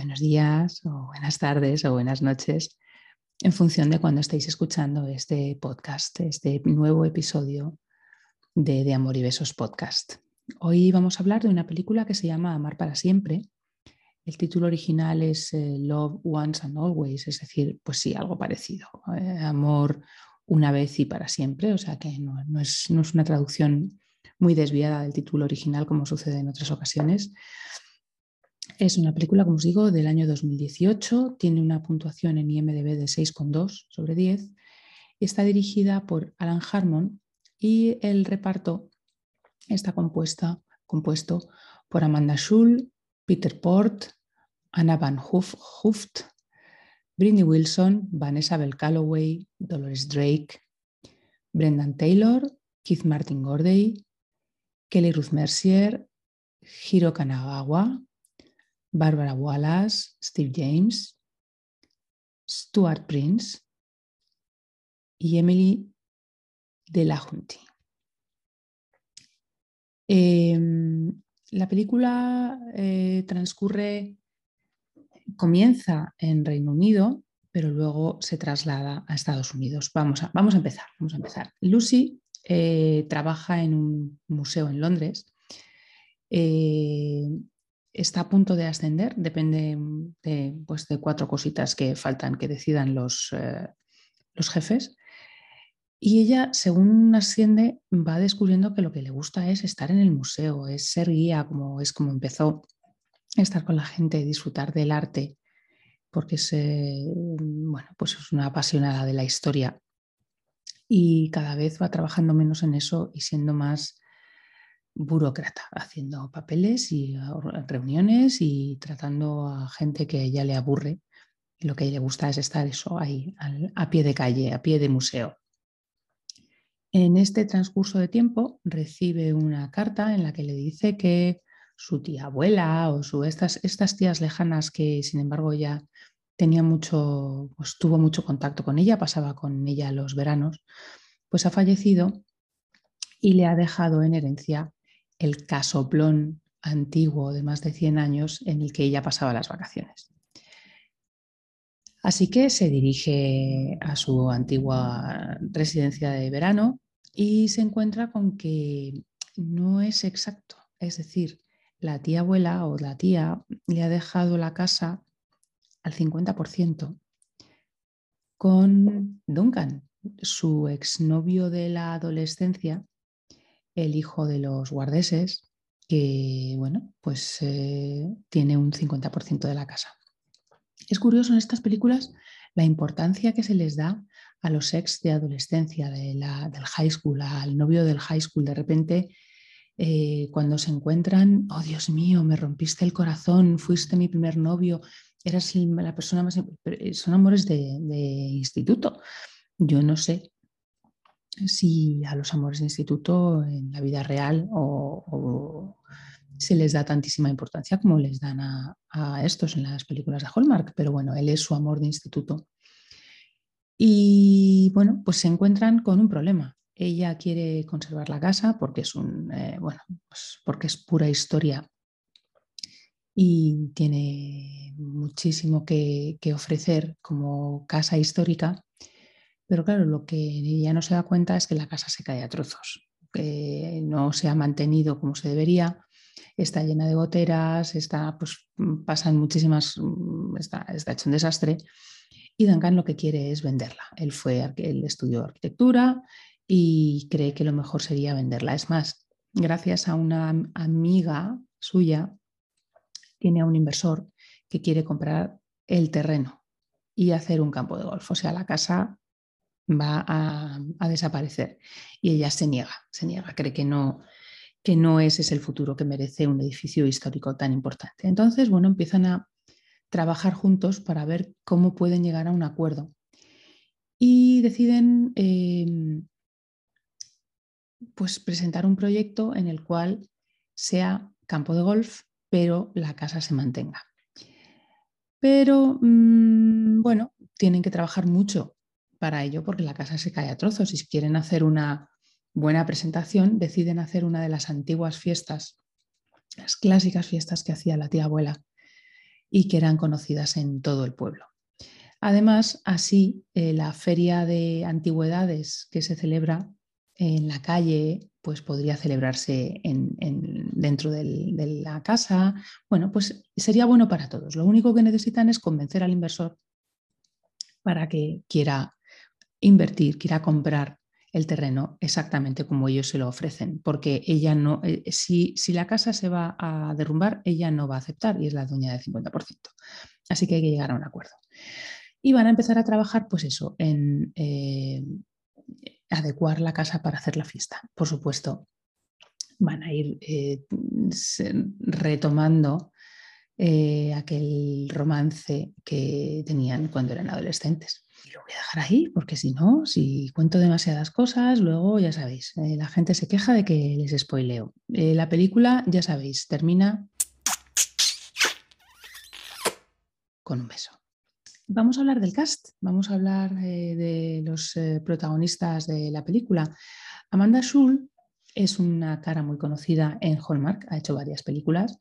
buenos días o buenas tardes o buenas noches en función de cuando estéis escuchando este podcast, este nuevo episodio de Amor y Besos Podcast. Hoy vamos a hablar de una película que se llama Amar para siempre. El título original es eh, Love Once and Always, es decir, pues sí, algo parecido. Eh, amor una vez y para siempre, o sea que no, es, no es una traducción muy desviada del título original como sucede en otras ocasiones. Es una película, como os digo, del año 2018, tiene una puntuación en IMDB de 6,2 sobre 10 y está dirigida por Alan Harmon y el reparto está compuesta, compuesto por Amanda Schull, Peter Port, Anna Van Hooft, Brindy Wilson, Vanessa Bell Calloway, Dolores Drake, Brendan Taylor, Keith Martin Gorday, Kelly Ruth Mercier, Hiro Kanagawa, Barbara Wallace, Steve James, Stuart Prince y Emily de la Junti. Em, la película eh, transcurre, comienza en Reino Unido, pero luego se traslada a Estados Unidos. Vamos a, vamos a empezar, vamos a empezar. Lucy eh, trabaja en un museo en Londres. Eh, está a punto de ascender, depende de, pues, de cuatro cositas que faltan que decidan los, eh, los jefes. Y ella, según asciende, va descubriendo que lo que le gusta es estar en el museo, es ser guía, como es como empezó, estar con la gente, disfrutar del arte, porque es, bueno, pues es una apasionada de la historia. Y cada vez va trabajando menos en eso y siendo más burócrata, haciendo papeles y reuniones y tratando a gente que ella le aburre. Y lo que le gusta es estar eso ahí, a pie de calle, a pie de museo. En este transcurso de tiempo recibe una carta en la que le dice que su tía abuela o su, estas, estas tías lejanas que sin embargo ya tenía mucho, pues tuvo mucho contacto con ella, pasaba con ella los veranos, pues ha fallecido y le ha dejado en herencia el casoplón antiguo de más de 100 años en el que ella pasaba las vacaciones. Así que se dirige a su antigua residencia de verano y se encuentra con que no es exacto. Es decir, la tía abuela o la tía le ha dejado la casa al 50% con Duncan, su exnovio de la adolescencia, el hijo de los guardeses, que bueno, pues eh, tiene un 50% de la casa. Es curioso en estas películas la importancia que se les da a los ex de adolescencia, la, del high school, al novio del high school. De repente, eh, cuando se encuentran, oh Dios mío, me rompiste el corazón, fuiste mi primer novio, eras la persona más... Eh, son amores de, de instituto. Yo no sé si a los amores de instituto en la vida real o, se les da tantísima importancia como les dan a, estos en las películas de Hallmark, pero bueno, él es su amor de instituto. Y bueno, pues se encuentran con un problema. Ella quiere conservar la casa porque es un, eh, bueno, pues porque es pura historia y tiene muchísimo que ofrecer como casa histórica pero claro, lo que ella no se da cuenta es que la casa se cae a trozos, que no se ha mantenido como se debería, está llena de goteras, está, pues, pasan muchísimas, está, está hecho un desastre. Y Duncan lo que quiere es venderla. Él fue, él estudió arquitectura y cree que lo mejor sería venderla. Es más, gracias a una amiga suya, tiene a un inversor que quiere comprar el terreno y hacer un campo de golf. O sea, la casa va a, desaparecer. Y ella se niega, se niega, cree que no, que no ese es el futuro que merece un edificio histórico tan importante. Entonces, bueno, empiezan a trabajar juntos para ver cómo pueden llegar a un acuerdo. Y deciden em, pues presentar un proyecto en el cual sea campo de golf, pero la casa se mantenga. Pero mm, bueno, tienen que trabajar mucho para ello porque la casa se cae a trozos y si quieren hacer una buena presentación deciden hacer una de las antiguas fiestas, las clásicas fiestas que hacía la tía abuela y que eran conocidas en todo el pueblo. Además, así, eh, la feria de antigüedades que se celebra en la calle, pues podría celebrarse dentro de la casa. Bueno, pues sería bueno para todos. Lo único que necesitan es convencer al inversor para que quiera invertir, quiera comprar el terreno exactamente como ellos se lo ofrecen, porque ella no, eh, si, si, la casa se va a derrumbar, ella no va a aceptar y es la dueña del 50%. Así que hay que llegar a un acuerdo. Y van a empezar a trabajar, pues eso, en eh, adecuar la casa para hacer la fiesta. Por supuesto, van a ir eh, retomando aquel romance que tenían cuando eran adolescentes. Y lo voy a dejar ahí, porque si no, si cuento demasiadas cosas, luego ya sabéis, eh, la gente se queja de que les spoileo. Eh, la película, ya sabéis, termina con un beso. Vamos a hablar del cast, vamos a hablar eh, de los protagonistas de la película. Amanda Schul es una cara muy conocida en Hallmark, ha hecho varias películas.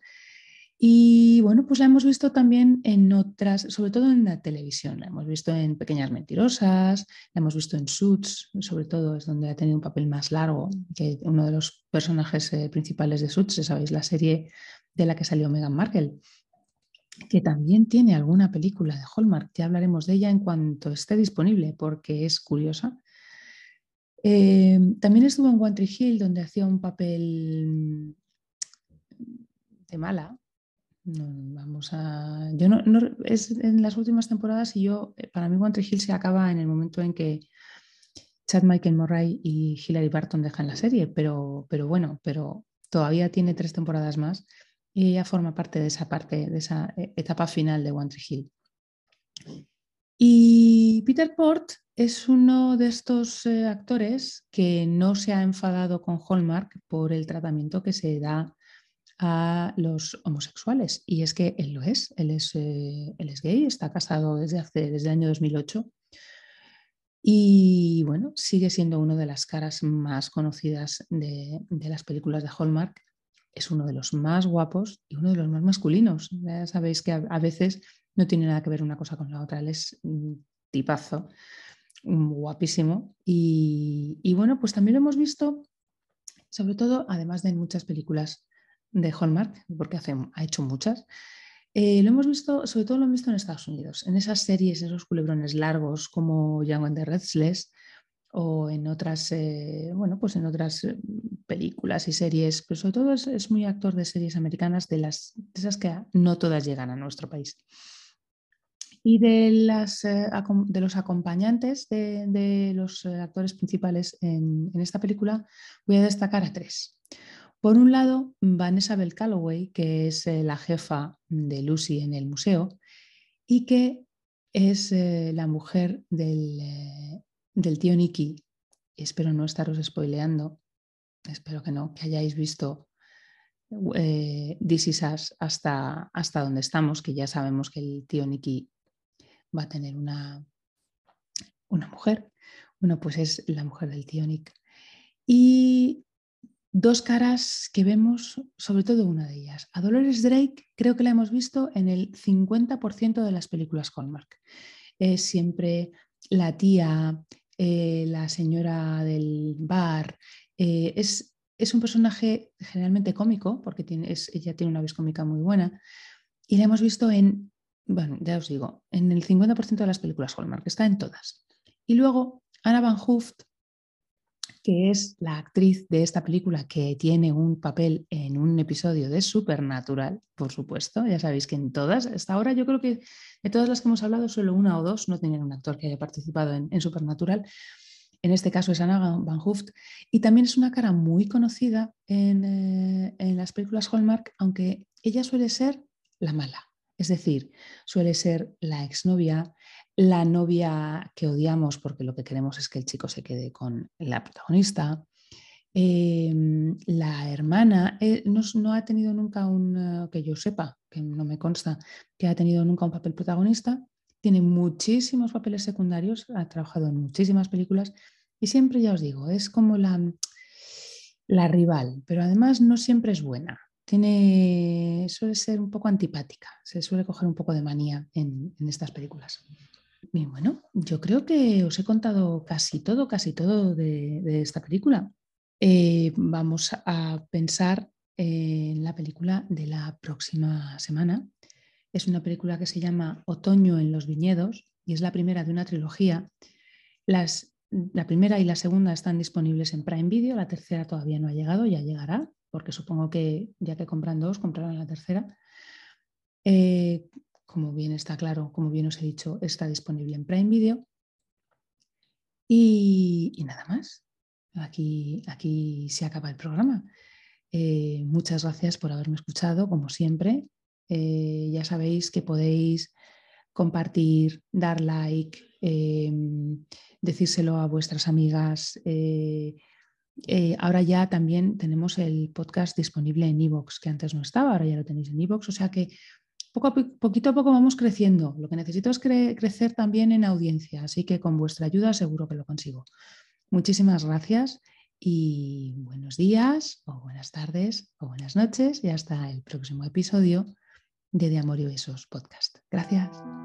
Y bueno, pues la hemos visto también en otras, sobre todo en la televisión. La hemos visto en Pequeñas Mentirosas, la hemos visto en Suits, sobre todo es donde ha tenido un papel más largo que uno de los personajes eh, principales de Suits, sabéis, la serie de la que salió Meghan Markle, que también tiene alguna película de Hallmark. Ya hablaremos de ella en cuanto esté disponible, porque es curiosa. Eh, también estuvo en One Tree Hill, donde hacía un papel de mala, vamos a. Yo no, es en las últimas temporadas y yo, eh, para mí, One Hill se acaba en el momento en que Chad Michael Murray y Hilary Barton dejan la serie, pero, pero bueno, pero todavía tiene tres temporadas más y ella forma parte de esa parte, de esa eh, etapa final de One Tree Hill. Y Peter Port es uno de estos eh, actores que no se ha enfadado con Hallmark por el tratamiento que se da a los homosexuales. Y es que él lo es, él es, eh, es gay, está casado desde, hace, desde el año 2008. Y bueno, sigue siendo una de las caras más conocidas de, las películas de Hallmark. Es uno de los más guapos y uno de los más masculinos. Ya sabéis que a, veces no tiene nada que ver una cosa con la otra. Él es un tipazo, guapísimo. Y, y bueno, pues también lo hemos visto, sobre todo, además de en muchas películas de Hallmark, porque hace, ha hecho muchas. Eh, lo hemos visto, sobre todo lo hemos visto en Estados Unidos, en esas series, esos culebrones largos como Young and the Restless o en otras, eh, bueno, pues en otras eh, películas y series, pero sobre todo es, muy actor de series americanas, de, las, esas que no todas llegan a nuestro país. Y de, las, de los acompañantes de, los actores principales en, en esta película, voy a destacar a tres. Por un lado, Vanessa Bell Calloway, que es eh, la jefa de Lucy en el museo y que es eh, la mujer del, eh, tío Nicky. Espero no estaros spoileando, espero que no, que hayáis visto This Is hasta, hasta donde estamos, que ya sabemos que el tío Nicky va a tener una, una mujer. Bueno, pues es la mujer del tío Nick. Y dos caras que vemos, sobre todo una de ellas. A Dolores Drake creo que la hemos visto en el 50% de las películas Hallmark. Es siempre la tía, eh, la señora del bar. Eh, es, es, un personaje generalmente cómico, porque ella tiene una voz cómica muy buena. Y la hemos visto en, bueno, ya os digo, en el 50% de las películas Hallmark, está en todas. Y luego Anna Van Hooft que es la actriz de esta película que tiene un papel en un episodio de Supernatural, por supuesto. Ya sabéis que en todas, hasta ahora yo creo que de todas las que hemos hablado, solo una o dos no tenían un actor que haya participado en, Supernatural. En este caso es Anna Van Hooft. Y también es una cara muy conocida en, eh, en las películas Hallmark, aunque ella suele ser la mala. Es decir, suele ser la exnovia, la novia que odiamos porque lo que queremos es que el chico se quede con la protagonista. Em, la hermana eh, no, ha tenido nunca un, eh, que yo sepa, que no me consta, que ha tenido nunca un papel protagonista. Tiene muchísimos papeles secundarios, ha trabajado en muchísimas películas y siempre, ya os digo, es como la, la rival, pero además no siempre es buena tiene, suele ser un poco antipática, se suele coger un poco de manía en, estas películas. Bueno, yo creo que os he contado casi todo, casi todo de, esta película. Eh, vamos a pensar en la película de la próxima semana. Es una película que se llama Otoño en los viñedos y es la primera de una trilogía. Las, la primera y la segunda están disponibles en Prime Video, la tercera todavía no ha llegado, ya llegará porque supongo que ya que compran dos, comprarán la tercera. Eh, como bien está claro, como bien os he dicho, está disponible en Prime Video. Y, nada más. Aquí, aquí se acaba el programa. Eh, muchas gracias por haberme escuchado, como siempre. Eh, ya sabéis que podéis compartir, dar like, decírselo a vuestras amigas, eh, ahora ya también tenemos el podcast disponible en iVoox, que antes no estaba, ahora ya lo tenéis en iVoox, o sea que poco a poquito a poco vamos creciendo. Lo que necesito es crecer también en audiencia, así que con vuestra ayuda seguro que lo consigo. Muchísimas gracias y buenos días o buenas tardes o buenas noches y hasta el próximo episodio de De Amor y podcast. Gracias.